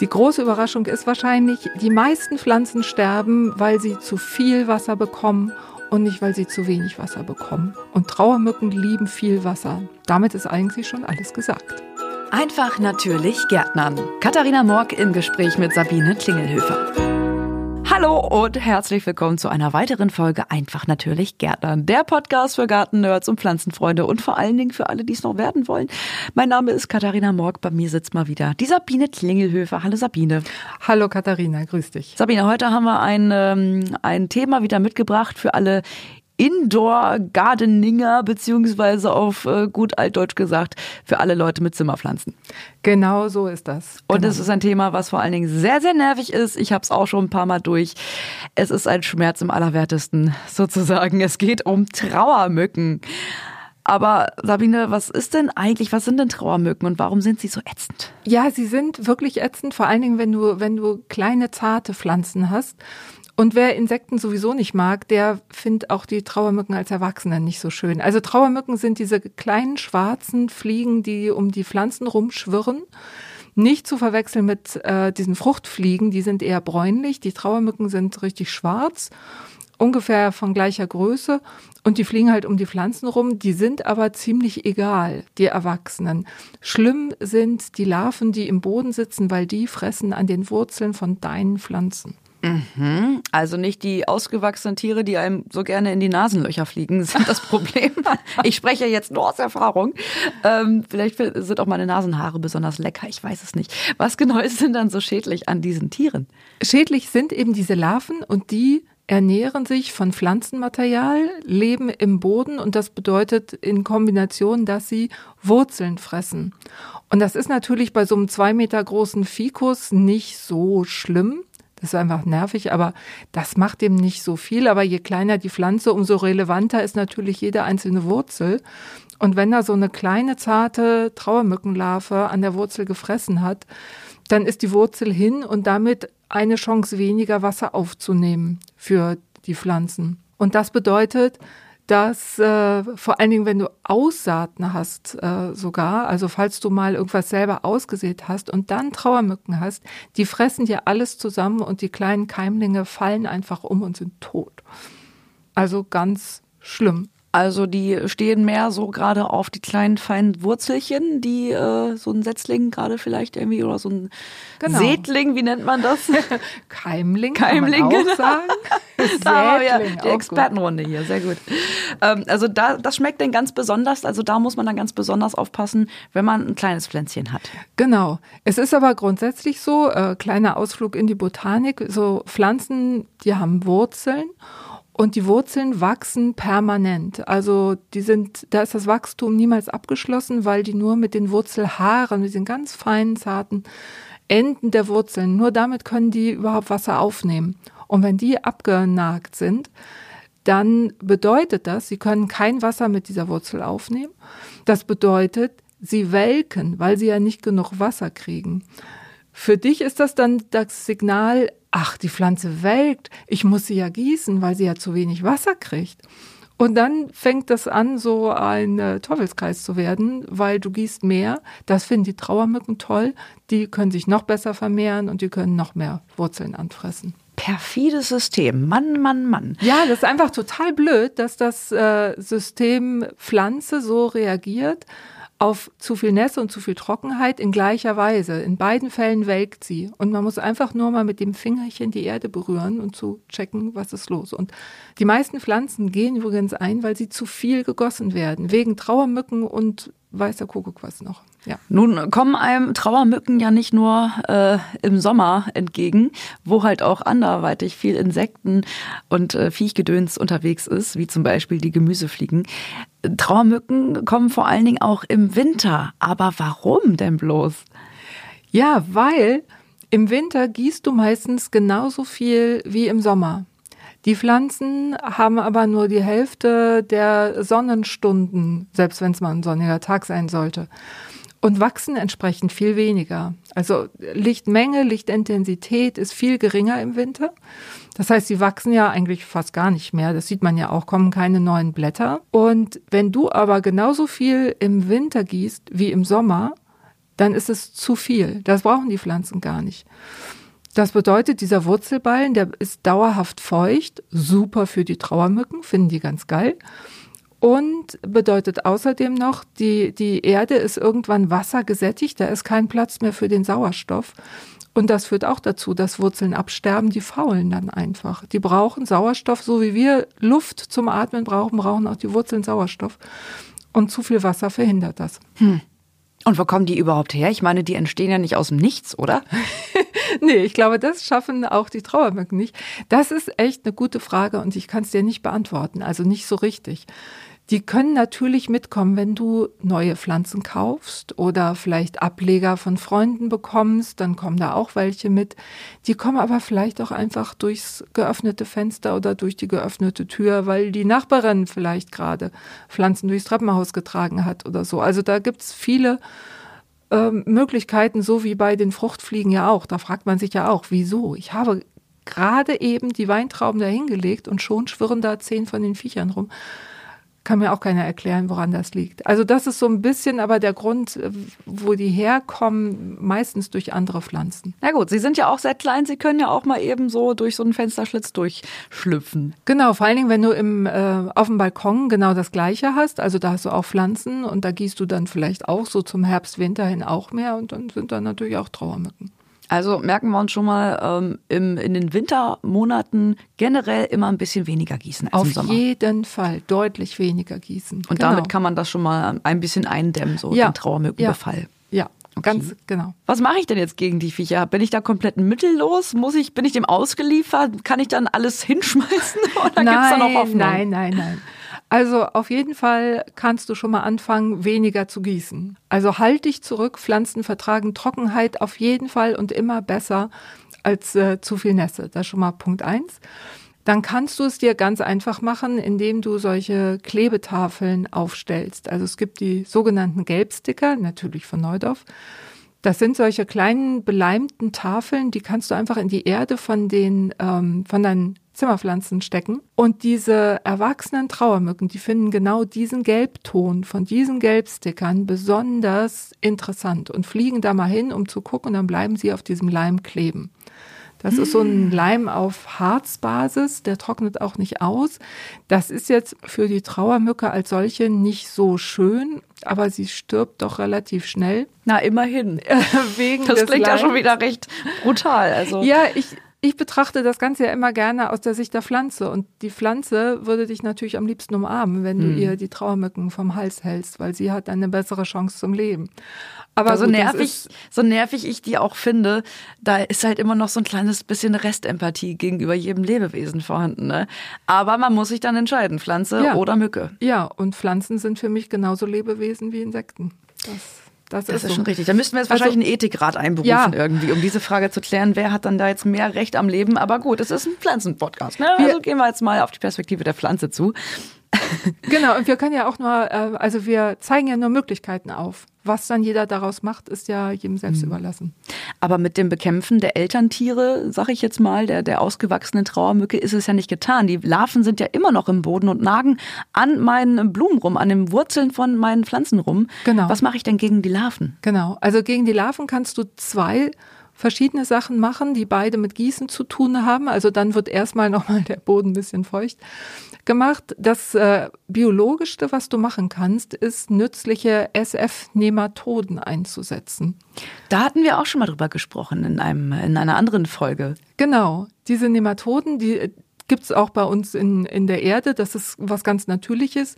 Die große Überraschung ist wahrscheinlich, die meisten Pflanzen sterben, weil sie zu viel Wasser bekommen und nicht, weil sie zu wenig Wasser bekommen. Und Trauermücken lieben viel Wasser. Damit ist eigentlich schon alles gesagt. Einfach natürlich Gärtnern. Katharina Morg im Gespräch mit Sabine Klingelhöfer. Hallo und herzlich willkommen zu einer weiteren Folge Einfach natürlich Gärtnern. Der Podcast für Gartennerds und Pflanzenfreunde und vor allen Dingen für alle, die es noch werden wollen. Mein Name ist Katharina Morg. Bei mir sitzt mal wieder die Sabine Klingelhöfer. Hallo Sabine. Hallo Katharina, grüß dich. Sabine, heute haben wir ein, ähm, ein Thema wieder mitgebracht für alle Indoor-Gardeninger, beziehungsweise auf äh, gut altdeutsch gesagt, für alle Leute mit Zimmerpflanzen. Genau so ist das. Und genau. es ist ein Thema, was vor allen Dingen sehr, sehr nervig ist. Ich habe es auch schon ein paar Mal durch. Es ist ein Schmerz im Allerwertesten, sozusagen. Es geht um Trauermücken. Aber Sabine, was ist denn eigentlich, was sind denn Trauermücken und warum sind sie so ätzend? Ja, sie sind wirklich ätzend, vor allen Dingen, wenn du, wenn du kleine, zarte Pflanzen hast. Und wer Insekten sowieso nicht mag, der findet auch die Trauermücken als Erwachsene nicht so schön. Also Trauermücken sind diese kleinen schwarzen Fliegen, die um die Pflanzen rumschwirren. Nicht zu verwechseln mit äh, diesen Fruchtfliegen, die sind eher bräunlich. Die Trauermücken sind richtig schwarz, ungefähr von gleicher Größe. Und die fliegen halt um die Pflanzen rum. Die sind aber ziemlich egal, die Erwachsenen. Schlimm sind die Larven, die im Boden sitzen, weil die fressen an den Wurzeln von deinen Pflanzen. Mhm. Also nicht die ausgewachsenen Tiere, die einem so gerne in die Nasenlöcher fliegen, sind das Problem. ich spreche jetzt nur aus Erfahrung. Ähm, vielleicht sind auch meine Nasenhaare besonders lecker, ich weiß es nicht. Was genau ist denn dann so schädlich an diesen Tieren? Schädlich sind eben diese Larven und die ernähren sich von Pflanzenmaterial, leben im Boden und das bedeutet in Kombination, dass sie Wurzeln fressen. Und das ist natürlich bei so einem zwei Meter großen Fikus nicht so schlimm. Das ist einfach nervig, aber das macht dem nicht so viel. Aber je kleiner die Pflanze, umso relevanter ist natürlich jede einzelne Wurzel. Und wenn da so eine kleine, zarte Trauermückenlarve an der Wurzel gefressen hat, dann ist die Wurzel hin und damit eine Chance weniger Wasser aufzunehmen für die Pflanzen. Und das bedeutet, dass äh, vor allen Dingen, wenn du Aussaaten hast äh, sogar, also falls du mal irgendwas selber ausgesät hast und dann Trauermücken hast, die fressen dir alles zusammen und die kleinen Keimlinge fallen einfach um und sind tot. Also ganz schlimm. Also die stehen mehr so gerade auf die kleinen feinen Wurzelchen, die äh, so ein Setzling gerade vielleicht irgendwie oder so ein genau. Sätling, wie nennt man das? Keimling, Keimling, kann man auch sagen. da haben wir die Expertenrunde hier, sehr gut. Ähm, also da, das schmeckt denn ganz besonders, also da muss man dann ganz besonders aufpassen, wenn man ein kleines Pflänzchen hat. Genau. Es ist aber grundsätzlich so, äh, kleiner Ausflug in die Botanik, so Pflanzen, die haben Wurzeln und die Wurzeln wachsen permanent. Also die sind, da ist das Wachstum niemals abgeschlossen, weil die nur mit den Wurzelhaaren, mit den ganz feinen, zarten Enden der Wurzeln, nur damit können die überhaupt Wasser aufnehmen. Und wenn die abgenagt sind, dann bedeutet das, sie können kein Wasser mit dieser Wurzel aufnehmen. Das bedeutet, sie welken, weil sie ja nicht genug Wasser kriegen. Für dich ist das dann das Signal, ach, die Pflanze welkt, ich muss sie ja gießen, weil sie ja zu wenig Wasser kriegt. Und dann fängt das an, so ein äh, Teufelskreis zu werden, weil du gießt mehr. Das finden die Trauermücken toll. Die können sich noch besser vermehren und die können noch mehr Wurzeln anfressen. Perfides System. Mann, Mann, Mann. Ja, das ist einfach total blöd, dass das äh, System Pflanze so reagiert auf zu viel Nässe und zu viel Trockenheit in gleicher Weise. In beiden Fällen welkt sie. Und man muss einfach nur mal mit dem Fingerchen die Erde berühren und zu checken, was ist los. Und die meisten Pflanzen gehen übrigens ein, weil sie zu viel gegossen werden. Wegen Trauermücken und weißer Kuckuck was noch. Ja. Nun kommen einem Trauermücken ja nicht nur äh, im Sommer entgegen, wo halt auch anderweitig viel Insekten und äh, Viechgedöns unterwegs ist, wie zum Beispiel die Gemüsefliegen. Trauermücken kommen vor allen Dingen auch im Winter. Aber warum denn bloß? Ja, weil im Winter gießt du meistens genauso viel wie im Sommer. Die Pflanzen haben aber nur die Hälfte der Sonnenstunden, selbst wenn es mal ein sonniger Tag sein sollte und wachsen entsprechend viel weniger. Also Lichtmenge, Lichtintensität ist viel geringer im Winter. Das heißt, sie wachsen ja eigentlich fast gar nicht mehr. Das sieht man ja auch, kommen keine neuen Blätter. Und wenn du aber genauso viel im Winter gießt wie im Sommer, dann ist es zu viel. Das brauchen die Pflanzen gar nicht. Das bedeutet, dieser Wurzelballen, der ist dauerhaft feucht, super für die Trauermücken, finden die ganz geil. Und bedeutet außerdem noch, die, die Erde ist irgendwann wassergesättigt, da ist kein Platz mehr für den Sauerstoff. Und das führt auch dazu, dass Wurzeln absterben, die faulen dann einfach. Die brauchen Sauerstoff, so wie wir Luft zum Atmen brauchen, brauchen auch die Wurzeln Sauerstoff. Und zu viel Wasser verhindert das. Hm. Und wo kommen die überhaupt her? Ich meine, die entstehen ja nicht aus dem Nichts, oder? nee, ich glaube, das schaffen auch die Trauermücken nicht. Das ist echt eine gute Frage und ich kann es dir nicht beantworten, also nicht so richtig. Die können natürlich mitkommen, wenn du neue Pflanzen kaufst oder vielleicht Ableger von Freunden bekommst, dann kommen da auch welche mit. Die kommen aber vielleicht auch einfach durchs geöffnete Fenster oder durch die geöffnete Tür, weil die Nachbarin vielleicht gerade Pflanzen durchs Treppenhaus getragen hat oder so. Also da gibt's viele äh, Möglichkeiten, so wie bei den Fruchtfliegen ja auch. Da fragt man sich ja auch, wieso? Ich habe gerade eben die Weintrauben dahingelegt und schon schwirren da zehn von den Viechern rum kann mir auch keiner erklären, woran das liegt. Also das ist so ein bisschen aber der Grund, äh, wo die herkommen, meistens durch andere Pflanzen. Na gut, sie sind ja auch sehr klein, sie können ja auch mal eben so durch so einen Fensterschlitz durchschlüpfen. Genau, vor allen Dingen, wenn du im, äh, auf dem Balkon genau das Gleiche hast, also da hast du auch Pflanzen und da gießt du dann vielleicht auch so zum Herbst, Winter hin auch mehr und dann sind da natürlich auch Trauermücken. Also merken wir uns schon mal ähm, im, in den Wintermonaten generell immer ein bisschen weniger gießen als Auf im Sommer. Auf jeden Fall deutlich weniger gießen. Und genau. damit kann man das schon mal ein bisschen eindämmen, so ja. den Trauermückenbefall. Ja. ja. Okay. Ganz genau. Was mache ich denn jetzt gegen die Viecher? Bin ich da komplett mittellos? Muss ich, bin ich dem ausgeliefert? Kann ich dann alles hinschmeißen? Oder nein, gibt's da noch Hoffnung? Nein, nein, nein. Also auf jeden Fall kannst du schon mal anfangen, weniger zu gießen. Also halt dich zurück. Pflanzen vertragen Trockenheit auf jeden Fall und immer besser als äh, zu viel Nässe. Das ist schon mal Punkt eins. Dann kannst du es dir ganz einfach machen, indem du solche Klebetafeln aufstellst. Also es gibt die sogenannten Gelbsticker, natürlich von Neudorf. Das sind solche kleinen beleimten Tafeln, die kannst du einfach in die Erde von den ähm, von deinen Zimmerpflanzen stecken. Und diese erwachsenen Trauermücken, die finden genau diesen Gelbton von diesen Gelbstickern besonders interessant und fliegen da mal hin, um zu gucken, und dann bleiben sie auf diesem Leim kleben. Das ist so ein hm. Leim auf Harzbasis, der trocknet auch nicht aus. Das ist jetzt für die Trauermücke als solche nicht so schön, aber sie stirbt doch relativ schnell. Na, immerhin. Wegen das klingt Leims. ja schon wieder recht brutal. Also. Ja, ich, ich betrachte das Ganze ja immer gerne aus der Sicht der Pflanze. Und die Pflanze würde dich natürlich am liebsten umarmen, wenn du mhm. ihr die Trauermücken vom Hals hältst, weil sie hat eine bessere Chance zum Leben. Aber so nervig, so nervig ich die auch finde, da ist halt immer noch so ein kleines bisschen Restempathie gegenüber jedem Lebewesen vorhanden. Ne? Aber man muss sich dann entscheiden, Pflanze ja. oder Mücke. Ja, und Pflanzen sind für mich genauso Lebewesen wie Insekten. Das das, das ist, ist, schon richtig. Da müssten wir jetzt wahrscheinlich also, einen Ethikrat einberufen ja. irgendwie, um diese Frage zu klären, wer hat dann da jetzt mehr Recht am Leben. Aber gut, es ist ein Pflanzenpodcast. Ne? Also gehen wir jetzt mal auf die Perspektive der Pflanze zu. Genau, und wir können ja auch nur, äh, also wir zeigen ja nur Möglichkeiten auf. Was dann jeder daraus macht, ist ja jedem selbst mhm. überlassen. Aber mit dem Bekämpfen der Elterntiere, sag ich jetzt mal, der, der ausgewachsenen Trauermücke, ist es ja nicht getan. Die Larven sind ja immer noch im Boden und nagen an meinen Blumen rum, an den Wurzeln von meinen Pflanzen rum. Genau. Was mache ich denn gegen die Larven? Genau, also gegen die Larven kannst du zwei verschiedene Sachen machen, die beide mit Gießen zu tun haben. Also dann wird erstmal nochmal der Boden ein bisschen feucht gemacht. Das äh, biologischste, was du machen kannst, ist nützliche SF-Nematoden einzusetzen. Da hatten wir auch schon mal drüber gesprochen in einem in einer anderen Folge. Genau, diese Nematoden, die gibt es auch bei uns in in der Erde. Das ist was ganz Natürliches.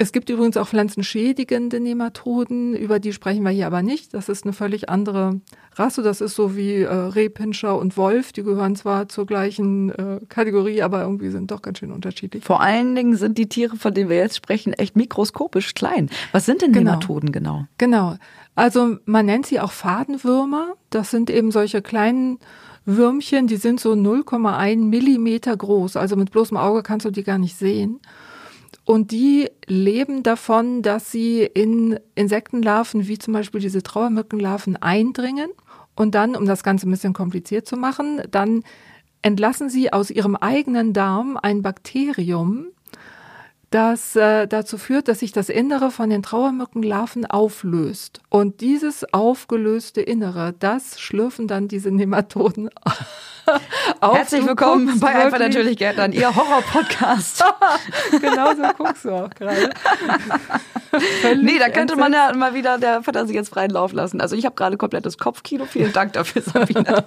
Es gibt übrigens auch pflanzenschädigende Nematoden, über die sprechen wir hier aber nicht. Das ist eine völlig andere Rasse. Das ist so wie äh, Rehpinscher und Wolf. Die gehören zwar zur gleichen äh, Kategorie, aber irgendwie sind doch ganz schön unterschiedlich. Vor allen Dingen sind die Tiere, von denen wir jetzt sprechen, echt mikroskopisch klein. Was sind denn genau. Nematoden genau? Genau. Also man nennt sie auch Fadenwürmer. Das sind eben solche kleinen Würmchen, die sind so 0,1 Millimeter groß. Also mit bloßem Auge kannst du die gar nicht sehen. Und die leben davon, dass sie in Insektenlarven, wie zum Beispiel diese Trauermückenlarven, eindringen. Und dann, um das Ganze ein bisschen kompliziert zu machen, dann entlassen sie aus ihrem eigenen Darm ein Bakterium, das äh, dazu führt, dass sich das Innere von den Trauermückenlarven auflöst. Und dieses aufgelöste Innere, das schlürfen dann diese Nematoden auf. Herzlich willkommen bei Einfach natürlich Gärtnern, Ihr Horror-Podcast. genau so guckst du auch gerade. nee, da könnte man ja mal wieder der Fantasie jetzt freien Lauf lassen. Also ich habe gerade komplettes Kopfkino. Vielen Dank dafür, Sabine.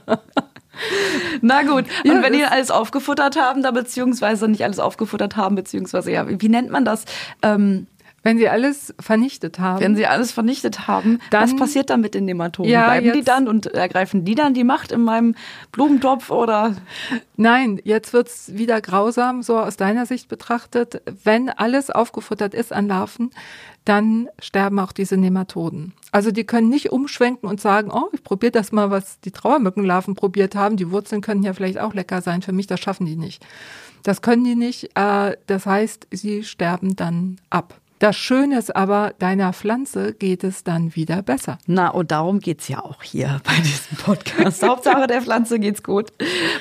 Na gut, und ja, wenn die alles aufgefuttert haben, da beziehungsweise nicht alles aufgefuttert haben, beziehungsweise ja, wie nennt man das? Ähm, wenn sie alles vernichtet haben. Wenn sie alles vernichtet haben, dann, was passiert dann mit den Nematoden? Ja, Bleiben jetzt, die dann und ergreifen die dann die Macht in meinem Blumentopf oder? Nein, jetzt wird's wieder grausam, so aus deiner Sicht betrachtet. Wenn alles aufgefuttert ist an Larven, dann sterben auch diese Nematoden. Also die können nicht umschwenken und sagen, oh, ich probiere das mal, was die Trauermückenlarven probiert haben. Die Wurzeln können ja vielleicht auch lecker sein. Für mich, das schaffen die nicht. Das können die nicht. Äh, das heißt, sie sterben dann ab. Das Schöne ist aber, deiner Pflanze geht es dann wieder besser. Na, und darum geht's ja auch hier bei diesem Podcast. Hauptsache der Pflanze geht's gut.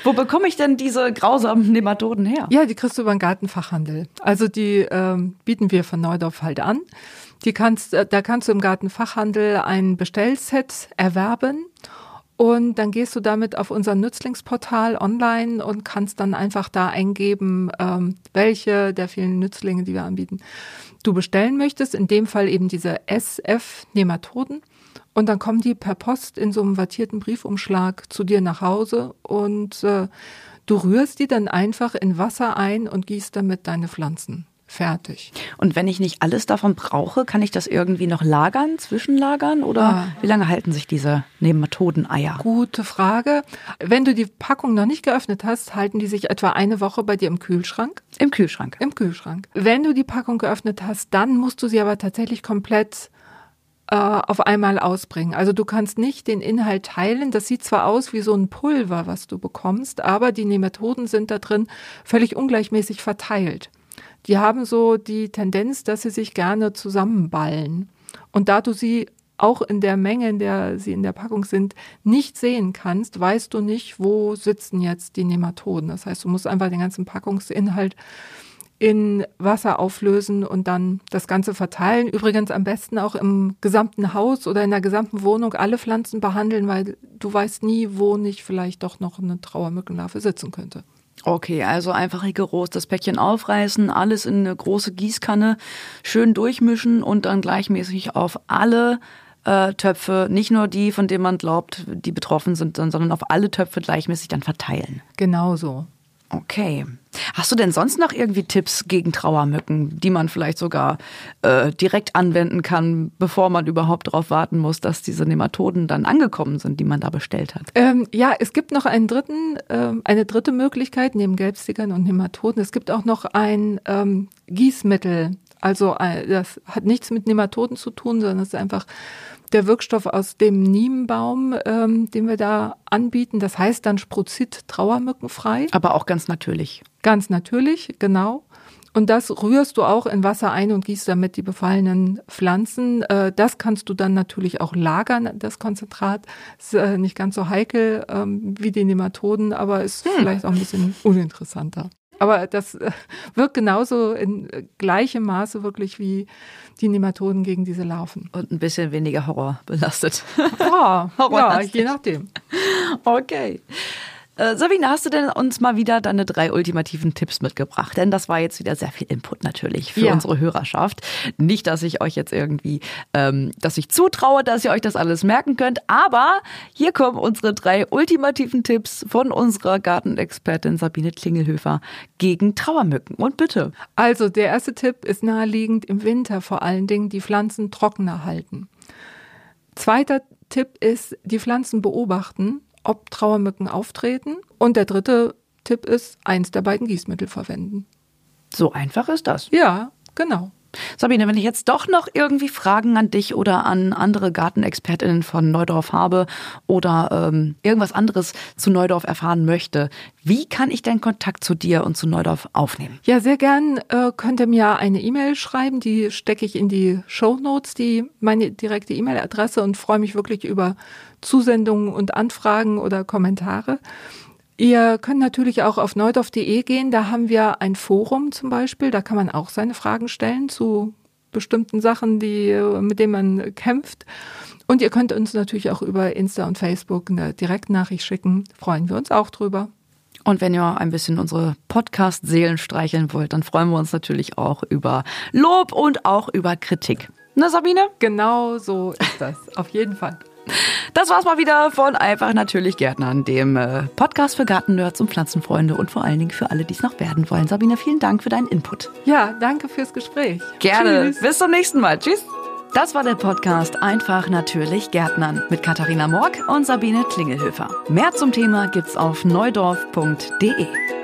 Wo bekomme ich denn diese grausamen Nematoden her? Ja, die kriegst du über den Gartenfachhandel. Also die ähm, bieten wir von Neudorf halt an. Die kannst, äh, da kannst du im Gartenfachhandel ein Bestellset erwerben. Und dann gehst du damit auf unser Nützlingsportal online und kannst dann einfach da eingeben, ähm, welche der vielen Nützlinge, die wir anbieten, du bestellen möchtest, in dem Fall eben diese SF-Nematoden. Und dann kommen die per Post in so einem wattierten Briefumschlag zu dir nach Hause und äh, du rührst die dann einfach in Wasser ein und gießt damit deine Pflanzen. Fertig. Und wenn ich nicht alles davon brauche, kann ich das irgendwie noch lagern, zwischenlagern oder ah. wie lange halten sich diese Nematodeneier? Gute Frage. Wenn du die Packung noch nicht geöffnet hast, halten die sich etwa eine Woche bei dir im Kühlschrank. Im Kühlschrank. Im Kühlschrank. Wenn du die Packung geöffnet hast, dann musst du sie aber tatsächlich komplett äh, auf einmal ausbringen. Also du kannst nicht den Inhalt teilen. Das sieht zwar aus wie so ein Pulver, was du bekommst, aber die Nematoden sind da drin völlig ungleichmäßig verteilt die haben so die Tendenz, dass sie sich gerne zusammenballen. Und da du sie auch in der Menge, in der sie in der Packung sind, nicht sehen kannst, weißt du nicht, wo sitzen jetzt die Nematoden. Das heißt, du musst einfach den ganzen Packungsinhalt in Wasser auflösen und dann das Ganze verteilen. Übrigens am besten auch im gesamten Haus oder in der gesamten Wohnung alle Pflanzen behandeln, weil du weißt nie, wo nicht vielleicht doch noch eine Trauermückenlarve sitzen könnte. Okay, also einfach rigoros das Päckchen aufreißen, alles in eine große Gießkanne schön durchmischen und dann gleichmäßig auf alle äh, Töpfe, nicht nur die, von denen man glaubt, die betroffen sind, sondern auf alle Töpfe gleichmäßig dann verteilen. Genau so. Okay. Hast du denn sonst noch irgendwie Tipps gegen Trauermücken, die man vielleicht sogar äh, direkt anwenden kann, bevor man überhaupt darauf warten muss, dass diese Nematoden dann angekommen sind, die man da bestellt hat? Ähm, ja, es gibt noch einen dritten, äh, eine dritte Möglichkeit neben Gelbstickern und Nematoden. Es gibt auch noch ein ähm, Gießmittel. Also äh, das hat nichts mit Nematoden zu tun, sondern es ist einfach der Wirkstoff aus dem Niembaum, ähm, den wir da anbieten. Das heißt dann Spruzit trauermückenfrei. Aber auch ganz natürlich. Ganz natürlich, genau. Und das rührst du auch in Wasser ein und gießt damit die befallenen Pflanzen. Äh, das kannst du dann natürlich auch lagern, das Konzentrat. Ist äh, nicht ganz so heikel ähm, wie die Nematoden, aber ist hm. vielleicht auch ein bisschen uninteressanter. Aber das äh, wirkt genauso in gleichem Maße wirklich wie die Nematoden gegen diese Larven. Und ein bisschen weniger Horror belastet. Ja, Horror ja je nachdem. Okay. Äh, Sabine, hast du denn uns mal wieder deine drei ultimativen Tipps mitgebracht? Denn das war jetzt wieder sehr viel Input natürlich für ja. unsere Hörerschaft. Nicht, dass ich euch jetzt irgendwie, ähm, dass ich zutraue, dass ihr euch das alles merken könnt, aber hier kommen unsere drei ultimativen Tipps von unserer Gartenexpertin Sabine Klingelhöfer gegen Trauermücken. Und bitte. Also, der erste Tipp ist naheliegend im Winter vor allen Dingen die Pflanzen trockener halten. Zweiter Tipp ist, die Pflanzen beobachten ob Trauermücken auftreten. Und der dritte Tipp ist, eins der beiden Gießmittel verwenden. So einfach ist das. Ja, genau. Sabine, wenn ich jetzt doch noch irgendwie Fragen an dich oder an andere Gartenexpertinnen von Neudorf habe oder ähm, irgendwas anderes zu Neudorf erfahren möchte, wie kann ich denn Kontakt zu dir und zu Neudorf aufnehmen? Ja, sehr gern äh, könnt ihr mir eine E-Mail schreiben, die stecke ich in die Show Notes, die meine direkte E-Mail-Adresse und freue mich wirklich über Zusendungen und Anfragen oder Kommentare. Ihr könnt natürlich auch auf neudorf.de gehen. Da haben wir ein Forum zum Beispiel. Da kann man auch seine Fragen stellen zu bestimmten Sachen, die, mit denen man kämpft. Und ihr könnt uns natürlich auch über Insta und Facebook eine Direktnachricht schicken. Freuen wir uns auch drüber. Und wenn ihr ein bisschen unsere Podcast-Seelen streicheln wollt, dann freuen wir uns natürlich auch über Lob und auch über Kritik. Na, Sabine? Genau so ist das. Auf jeden Fall. Das war's mal wieder von Einfach Natürlich Gärtnern, dem äh, Podcast für Gartennerds und Pflanzenfreunde und vor allen Dingen für alle, die es noch werden wollen. Sabine, vielen Dank für deinen Input. Ja, danke fürs Gespräch. Gerne. Tschüss. Bis zum nächsten Mal. Tschüss. Das war der Podcast Einfach Natürlich Gärtnern mit Katharina Morg und Sabine Klingelhöfer. Mehr zum Thema gibt's auf neudorf.de.